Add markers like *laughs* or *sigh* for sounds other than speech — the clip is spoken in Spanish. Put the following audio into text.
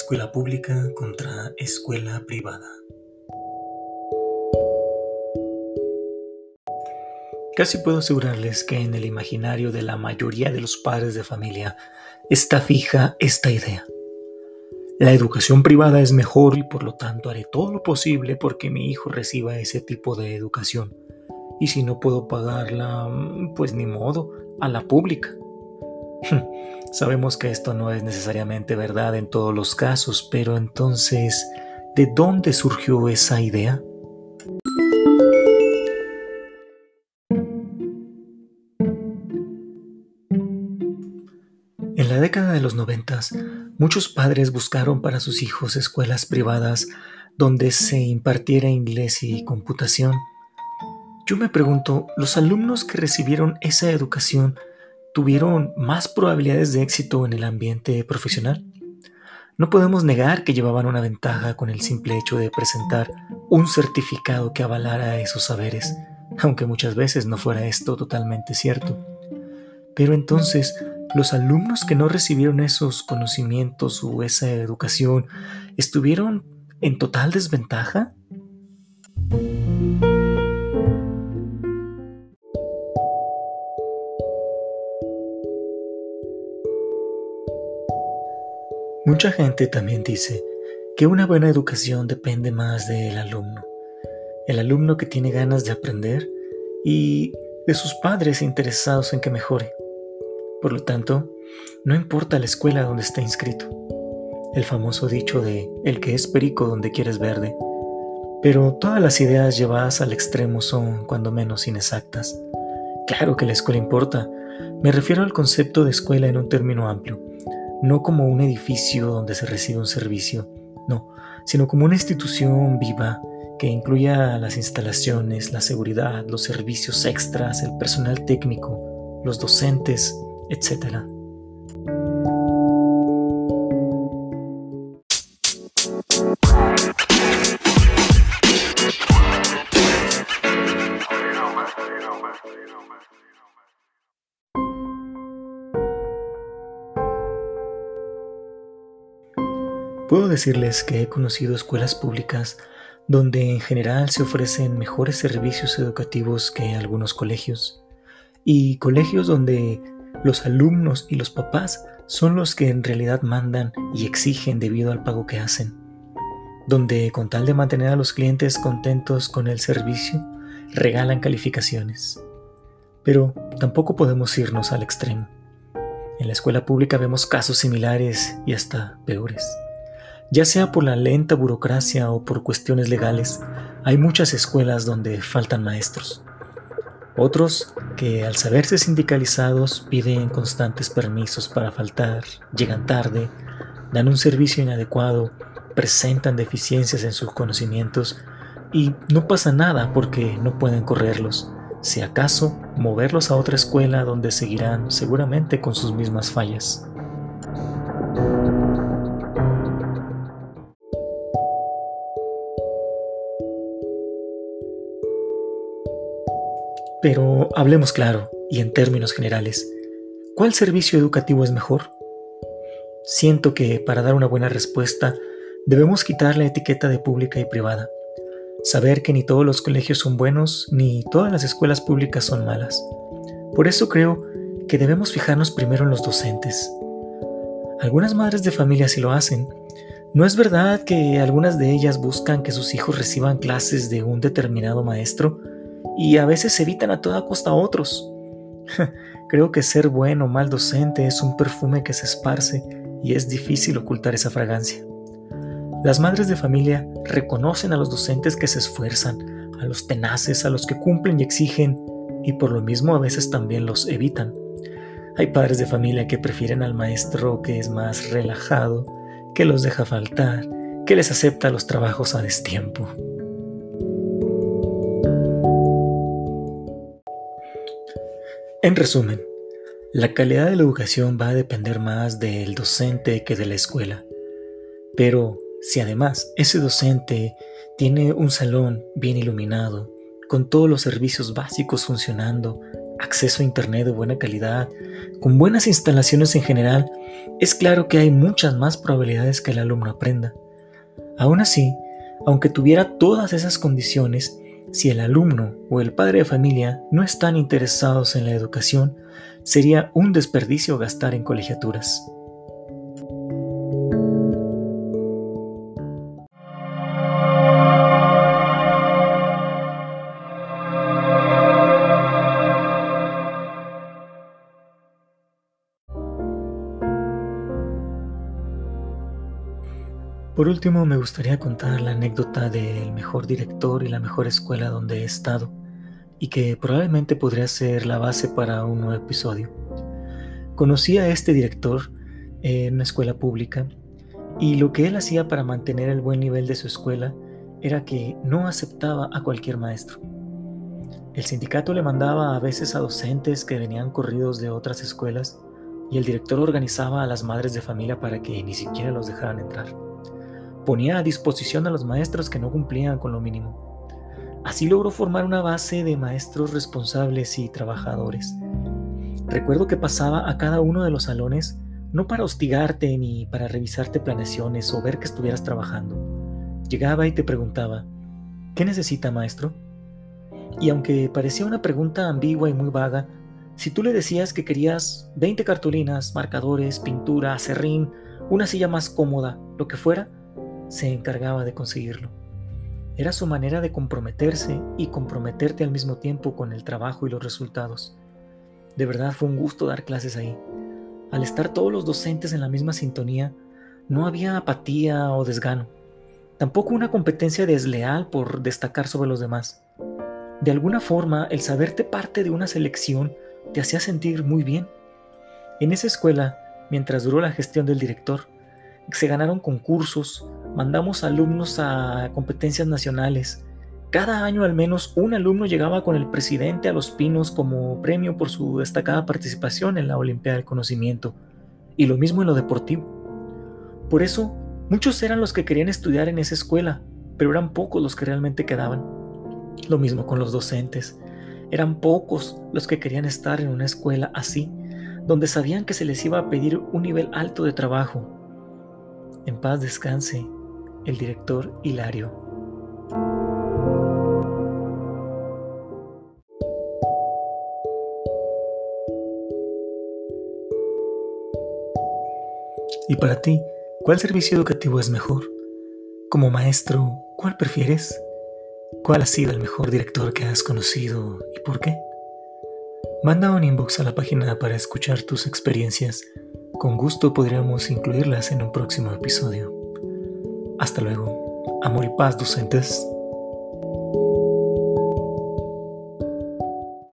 Escuela pública contra escuela privada. Casi puedo asegurarles que en el imaginario de la mayoría de los padres de familia está fija esta idea. La educación privada es mejor y por lo tanto haré todo lo posible porque mi hijo reciba ese tipo de educación. Y si no puedo pagarla, pues ni modo, a la pública. *laughs* Sabemos que esto no es necesariamente verdad en todos los casos, pero entonces, ¿de dónde surgió esa idea? En la década de los noventas, muchos padres buscaron para sus hijos escuelas privadas donde se impartiera inglés y computación. Yo me pregunto, ¿los alumnos que recibieron esa educación tuvieron más probabilidades de éxito en el ambiente profesional. No podemos negar que llevaban una ventaja con el simple hecho de presentar un certificado que avalara esos saberes, aunque muchas veces no fuera esto totalmente cierto. Pero entonces, los alumnos que no recibieron esos conocimientos o esa educación, ¿estuvieron en total desventaja? Mucha gente también dice que una buena educación depende más del alumno, el alumno que tiene ganas de aprender y de sus padres interesados en que mejore. Por lo tanto, no importa la escuela donde está inscrito, el famoso dicho de el que es perico donde quieres verde, pero todas las ideas llevadas al extremo son cuando menos inexactas. Claro que la escuela importa, me refiero al concepto de escuela en un término amplio no como un edificio donde se recibe un servicio, no, sino como una institución viva que incluya las instalaciones, la seguridad, los servicios extras, el personal técnico, los docentes, etc. Puedo decirles que he conocido escuelas públicas donde en general se ofrecen mejores servicios educativos que algunos colegios, y colegios donde los alumnos y los papás son los que en realidad mandan y exigen debido al pago que hacen, donde con tal de mantener a los clientes contentos con el servicio, regalan calificaciones. Pero tampoco podemos irnos al extremo. En la escuela pública vemos casos similares y hasta peores. Ya sea por la lenta burocracia o por cuestiones legales, hay muchas escuelas donde faltan maestros. Otros que al saberse sindicalizados piden constantes permisos para faltar, llegan tarde, dan un servicio inadecuado, presentan deficiencias en sus conocimientos y no pasa nada porque no pueden correrlos, si acaso moverlos a otra escuela donde seguirán seguramente con sus mismas fallas. Pero hablemos claro y en términos generales. ¿Cuál servicio educativo es mejor? Siento que para dar una buena respuesta debemos quitar la etiqueta de pública y privada. Saber que ni todos los colegios son buenos ni todas las escuelas públicas son malas. Por eso creo que debemos fijarnos primero en los docentes. Algunas madres de familia sí lo hacen. ¿No es verdad que algunas de ellas buscan que sus hijos reciban clases de un determinado maestro y a veces evitan a toda costa a otros. *laughs* Creo que ser bueno o mal docente es un perfume que se esparce y es difícil ocultar esa fragancia. Las madres de familia reconocen a los docentes que se esfuerzan, a los tenaces, a los que cumplen y exigen, y por lo mismo a veces también los evitan. Hay padres de familia que prefieren al maestro que es más relajado, que los deja faltar, que les acepta los trabajos a destiempo. En resumen, la calidad de la educación va a depender más del docente que de la escuela. Pero si además ese docente tiene un salón bien iluminado, con todos los servicios básicos funcionando, acceso a Internet de buena calidad, con buenas instalaciones en general, es claro que hay muchas más probabilidades que el alumno aprenda. Aún así, aunque tuviera todas esas condiciones, si el alumno o el padre de familia no están interesados en la educación, sería un desperdicio gastar en colegiaturas. Por último, me gustaría contar la anécdota del mejor director y la mejor escuela donde he estado, y que probablemente podría ser la base para un nuevo episodio. Conocí a este director en una escuela pública, y lo que él hacía para mantener el buen nivel de su escuela era que no aceptaba a cualquier maestro. El sindicato le mandaba a veces a docentes que venían corridos de otras escuelas y el director organizaba a las madres de familia para que ni siquiera los dejaran entrar ponía a disposición a los maestros que no cumplían con lo mínimo. Así logró formar una base de maestros responsables y trabajadores. Recuerdo que pasaba a cada uno de los salones no para hostigarte ni para revisarte planeaciones o ver que estuvieras trabajando. Llegaba y te preguntaba, ¿qué necesita maestro? Y aunque parecía una pregunta ambigua y muy vaga, si tú le decías que querías 20 cartulinas, marcadores, pintura, acerrín, una silla más cómoda, lo que fuera, se encargaba de conseguirlo. Era su manera de comprometerse y comprometerte al mismo tiempo con el trabajo y los resultados. De verdad fue un gusto dar clases ahí. Al estar todos los docentes en la misma sintonía, no había apatía o desgano. Tampoco una competencia desleal por destacar sobre los demás. De alguna forma, el saberte parte de una selección te hacía sentir muy bien. En esa escuela, mientras duró la gestión del director, se ganaron concursos, mandamos alumnos a competencias nacionales. Cada año al menos un alumno llegaba con el presidente a Los Pinos como premio por su destacada participación en la Olimpiada del Conocimiento, y lo mismo en lo deportivo. Por eso, muchos eran los que querían estudiar en esa escuela, pero eran pocos los que realmente quedaban. Lo mismo con los docentes. Eran pocos los que querían estar en una escuela así, donde sabían que se les iba a pedir un nivel alto de trabajo. En paz descanse el director Hilario. Y para ti, ¿cuál servicio educativo es mejor? Como maestro, ¿cuál prefieres? ¿Cuál ha sido el mejor director que has conocido y por qué? Manda un inbox a la página para escuchar tus experiencias. Con gusto podríamos incluirlas en un próximo episodio. Hasta luego. Amor y paz, docentes.